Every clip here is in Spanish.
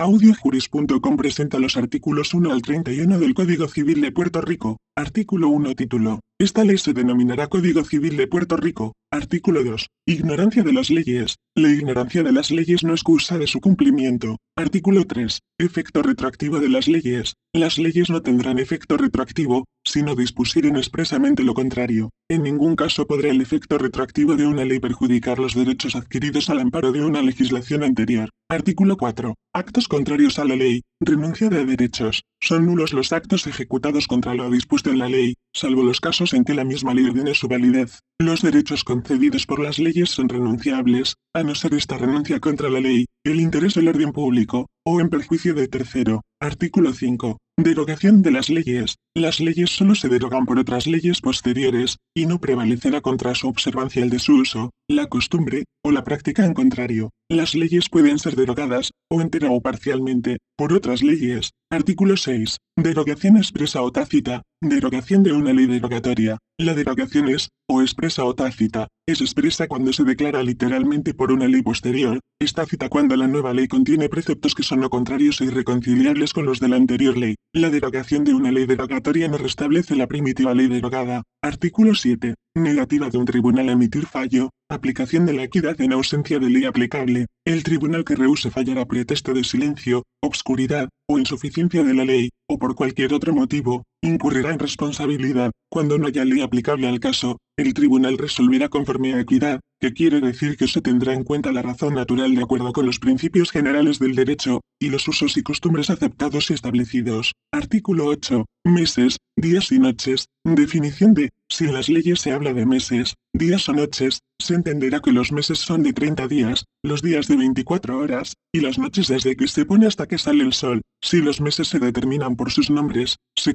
Audiojuris.com presenta los artículos 1 al 31 del Código Civil de Puerto Rico. Artículo 1 Título. Esta ley se denominará Código Civil de Puerto Rico. Artículo 2. Ignorancia de las leyes. La ignorancia de las leyes no es causa de su cumplimiento. Artículo 3. Efecto retroactivo de las leyes. Las leyes no tendrán efecto retroactivo, si no dispusieren expresamente lo contrario. En ningún caso podrá el efecto retroactivo de una ley perjudicar los derechos adquiridos al amparo de una legislación anterior. Artículo 4. Actos contrarios a la ley. Renuncia de derechos. Son nulos los actos ejecutados contra lo dispuesto en la ley, salvo los casos en que la misma ley ordene su validez. Los derechos concedidos por las leyes son renunciables, a no ser esta renuncia contra la ley, el interés del orden público, o en perjuicio de tercero. Artículo 5. Derogación de las leyes. Las leyes solo se derogan por otras leyes posteriores, y no prevalecerá contra su observancia el de su uso, la costumbre, o la práctica en contrario. Las leyes pueden ser derogadas, o entera o parcialmente, por otras leyes. Artículo 6. Derogación expresa o tácita. Derogación de una ley derogatoria. La derogación es, o expresa o tácita, es expresa cuando se declara literalmente por una ley posterior, es tácita cuando la nueva ley contiene preceptos que son no contrarios e irreconciliables con los de la anterior ley. La derogación de una ley derogatoria no restablece la primitiva ley derogada. Artículo 7. Negativa de un tribunal a emitir fallo. Aplicación de la equidad en ausencia de ley aplicable. El tribunal que rehúse fallar a pretexto de silencio, obscuridad, o insuficiencia de la ley, o por cualquier otro motivo, incurrirá en responsabilidad. Cuando no haya ley aplicable al caso, el tribunal resolverá conforme a equidad, que quiere decir que se tendrá en cuenta la razón natural de acuerdo con los principios generales del derecho, y los usos y costumbres aceptados y establecidos. Artículo 8. Meses, días y noches. Definición de, si en las leyes se habla de meses, días o noches, se entenderá que los meses son de 30 días, los días de 24 horas, y las noches desde que se pone hasta que sale el sol. Si los meses se determinan por sus nombres, se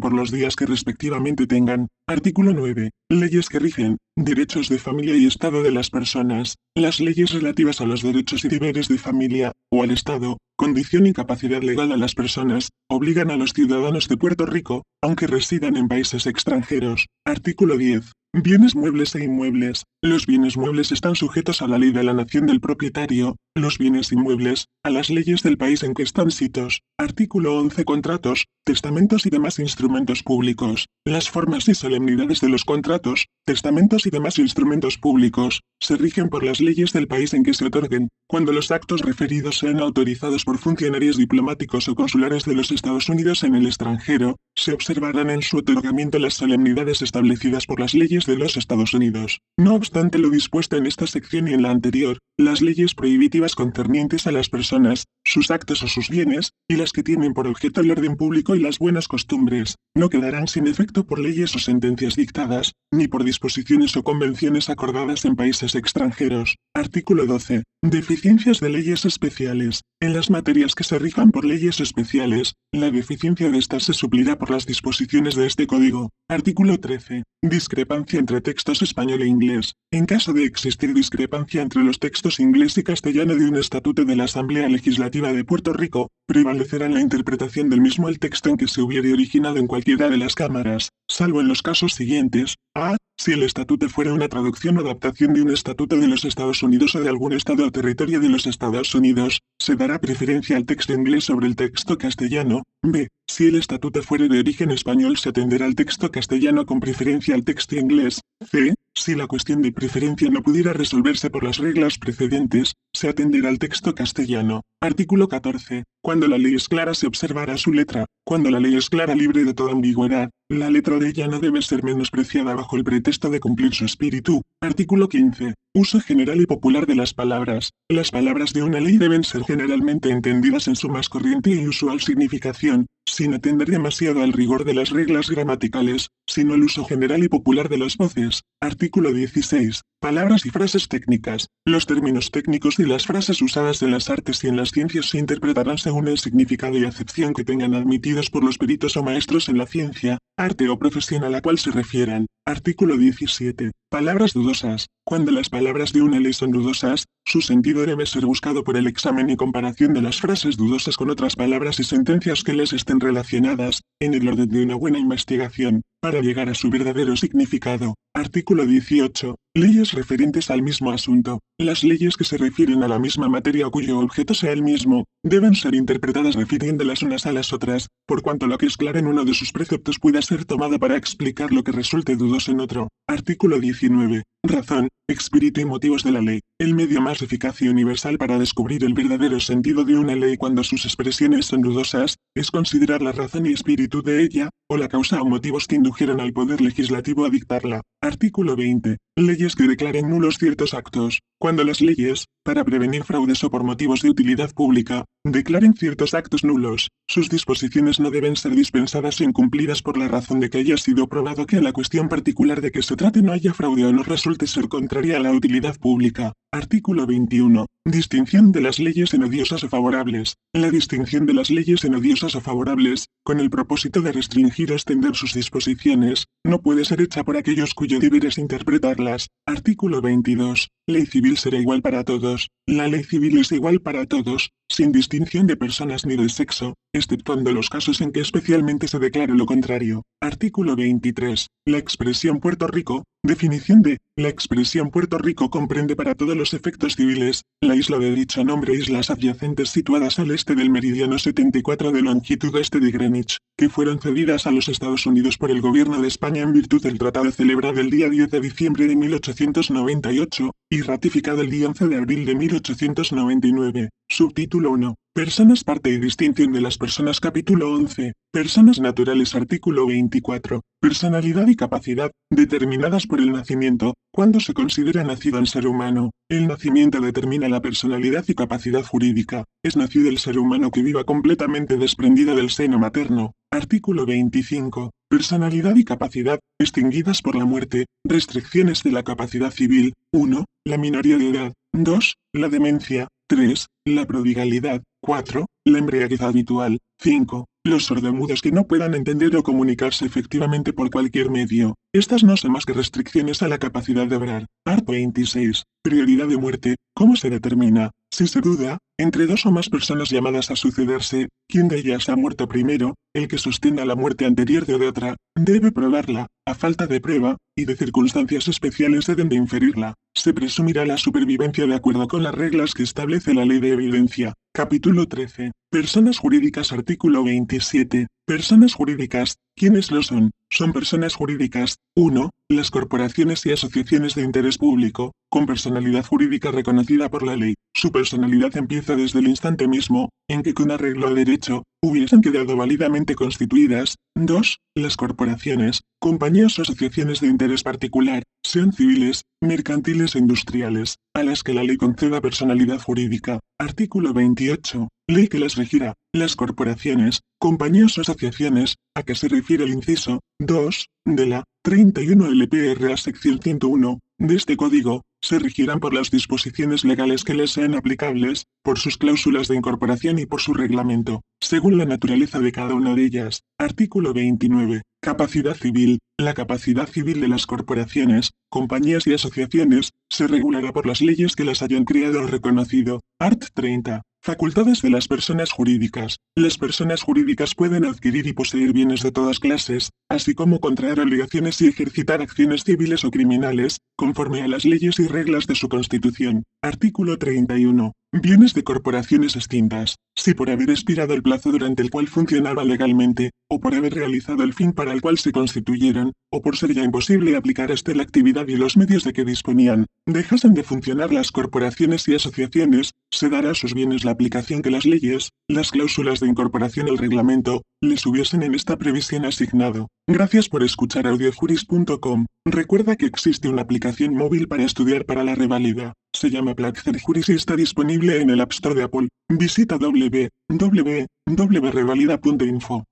por los días que respectivamente tengan. Artículo 9. Leyes que rigen, derechos de familia y estado de las personas. Las leyes relativas a los derechos y deberes de familia, o al Estado, condición y capacidad legal a las personas, obligan a los ciudadanos de Puerto Rico, aunque residan en países extranjeros. Artículo 10. Bienes muebles e inmuebles. Los bienes muebles están sujetos a la ley de la nación del propietario, los bienes inmuebles, a las leyes del país en que están sitos. Artículo 11. Contratos, testamentos y demás instrumentos públicos. Las formas y solemnidades de los contratos, testamentos y demás instrumentos públicos, se rigen por las leyes del país en que se otorguen, cuando los actos referidos sean autorizados por funcionarios diplomáticos o consulares de los Estados Unidos en el extranjero, se observarán en su otorgamiento las solemnidades establecidas por las leyes de los Estados Unidos. No lo dispuesto en esta sección y en la anterior, las leyes prohibitivas concernientes a las personas, sus actos o sus bienes, y las que tienen por objeto el orden público y las buenas costumbres, no quedarán sin efecto por leyes o sentencias dictadas, ni por disposiciones o convenciones acordadas en países extranjeros. Artículo 12. Deficiencias de leyes especiales. En las materias que se rijan por leyes especiales, la deficiencia de estas se suplirá por las disposiciones de este código. Artículo 13. Discrepancia entre textos español e inglés. En caso de existir discrepancia entre los textos inglés y castellano de un estatuto de la Asamblea Legislativa de Puerto Rico, prevalecerá la interpretación del mismo el texto en que se hubiere originado en cualquiera de las cámaras, salvo en los casos siguientes. A. Si el estatuto fuera una traducción o adaptación de un estatuto de los Estados Unidos o de algún estado o territorio de los Estados Unidos, se dará preferencia al texto inglés sobre el texto castellano. B. Si el estatuto fuera de origen español se atenderá al texto castellano con preferencia al texto inglés. C. Si la cuestión de preferencia no pudiera resolverse por las reglas precedentes, se atenderá al texto castellano. Artículo 14. Cuando la ley es clara se observará su letra. Cuando la ley es clara libre de toda ambigüedad, la letra de ella no debe ser menospreciada bajo el pretexto de cumplir su espíritu. Artículo 15. Uso general y popular de las palabras. Las palabras de una ley deben ser generalmente entendidas en su más corriente y usual significación, sin atender demasiado al rigor de las reglas gramaticales, sino el uso general y popular de las voces. Artículo 16. Palabras y frases técnicas. Los términos técnicos y las frases usadas en las artes y en las ciencias se interpretarán según el significado y acepción que tengan admitidos por los peritos o maestros en la ciencia, arte o profesión a la cual se refieran. Artículo 17. Palabras dudosas. Cuando las palabras de una ley son dudosas, su sentido debe ser buscado por el examen y comparación de las frases dudosas con otras palabras y sentencias que les estén relacionadas, en el orden de una buena investigación, para llegar a su verdadero significado. Artículo 18. Leyes referentes al mismo asunto. Las leyes que se refieren a la misma materia o cuyo objeto sea el mismo, deben ser interpretadas refiriéndolas unas a las otras, por cuanto lo que es claro en uno de sus preceptos pueda ser tomado para explicar lo que resulte dudoso en otro. Artículo 19. Razón, espíritu y motivos de la ley. El medio más eficaz y universal para descubrir el verdadero sentido de una ley cuando sus expresiones son dudosas, es considerar la razón y espíritu de ella, o la causa o motivos que indujeron al Poder Legislativo a dictarla. Artículo 20. Leyes que declaren nulos ciertos actos. Cuando las leyes, para prevenir fraudes o por motivos de utilidad pública, declaren ciertos actos nulos, sus disposiciones no deben ser dispensadas o incumplidas por la razón de que haya sido probado que a la cuestión particular de que se trate no haya fraude o no resulte ser contraria a la utilidad pública. Artículo 21. Distinción de las leyes en odiosas o favorables. La distinción de las leyes en odiosas o favorables, con el propósito de restringir o extender sus disposiciones, no puede ser hecha por aquellos cuyo deber es interpretarlas. Artículo 22. Ley civil será igual para todos. La ley civil es igual para todos, sin distinción de personas ni de sexo, exceptuando los casos en que especialmente se declare lo contrario. Artículo 23. La expresión Puerto Rico, definición de, la expresión Puerto Rico comprende para todos los efectos civiles, la isla de dicho nombre islas adyacentes situadas al este del meridiano 74 de longitud este de Greenwich, que fueron cedidas a los Estados Unidos por el gobierno de España en virtud del tratado celebrado el día 10 de diciembre de 1898, y ratificado el día 11 de abril de 1899. Subtítulo 1. Personas parte y distinción de las personas capítulo 11. Personas naturales artículo 24. Personalidad y capacidad, determinadas por el nacimiento, cuando se considera nacido el ser humano. El nacimiento determina la personalidad y capacidad jurídica. Es nacido el ser humano que viva completamente desprendido del seno materno. Artículo 25. Personalidad y capacidad, extinguidas por la muerte. Restricciones de la capacidad civil. 1. La minoría de edad. 2. La demencia. 3. La prodigalidad. 4. La embriaguez habitual. 5. Los sordomudos que no puedan entender o comunicarse efectivamente por cualquier medio. Estas no son más que restricciones a la capacidad de obrar. Art 26. Prioridad de muerte. ¿Cómo se determina? Si se duda, entre dos o más personas llamadas a sucederse, quien de ellas ha muerto primero, el que sostenga la muerte anterior de otra, debe probarla, a falta de prueba, y de circunstancias especiales deben de inferirla. Se presumirá la supervivencia de acuerdo con las reglas que establece la ley de evidencia. Capítulo 13. Personas jurídicas Artículo 27. Personas jurídicas, ¿quiénes lo son? Son personas jurídicas, 1. Las corporaciones y asociaciones de interés público, con personalidad jurídica reconocida por la ley. Su personalidad empieza desde el instante mismo, en que con arreglo a derecho, hubiesen quedado válidamente constituidas. 2. Las corporaciones, compañías o asociaciones de interés particular, sean civiles, mercantiles e industriales, a las que la ley conceda personalidad jurídica. Artículo 28. Ley que las regirá. Las corporaciones, compañías o asociaciones, a que se refiere el inciso 2 de la 31 LPRA sección 101 de este código, se regirán por las disposiciones legales que les sean aplicables, por sus cláusulas de incorporación y por su reglamento, según la naturaleza de cada una de ellas. Artículo 29. Capacidad civil. La capacidad civil de las corporaciones, compañías y asociaciones, se regulará por las leyes que las hayan creado o reconocido. Art 30. Facultades de las personas jurídicas. Las personas jurídicas pueden adquirir y poseer bienes de todas clases, así como contraer obligaciones y ejercitar acciones civiles o criminales, conforme a las leyes y reglas de su constitución. Artículo 31. Bienes de corporaciones extintas. Si por haber expirado el plazo durante el cual funcionaba legalmente, o por haber realizado el fin para el cual se constituyeron, o por ser ya imposible aplicar este la actividad y los medios de que disponían, dejasen de funcionar las corporaciones y asociaciones, se dará a sus bienes la aplicación que las leyes, las cláusulas de incorporación al reglamento, les hubiesen en esta previsión asignado. Gracias por escuchar audiojuris.com. Recuerda que existe una aplicación móvil para estudiar para la revalida. Se llama Plaxer Juris y está disponible en el App Store de Apple. Visita www.revalida.info.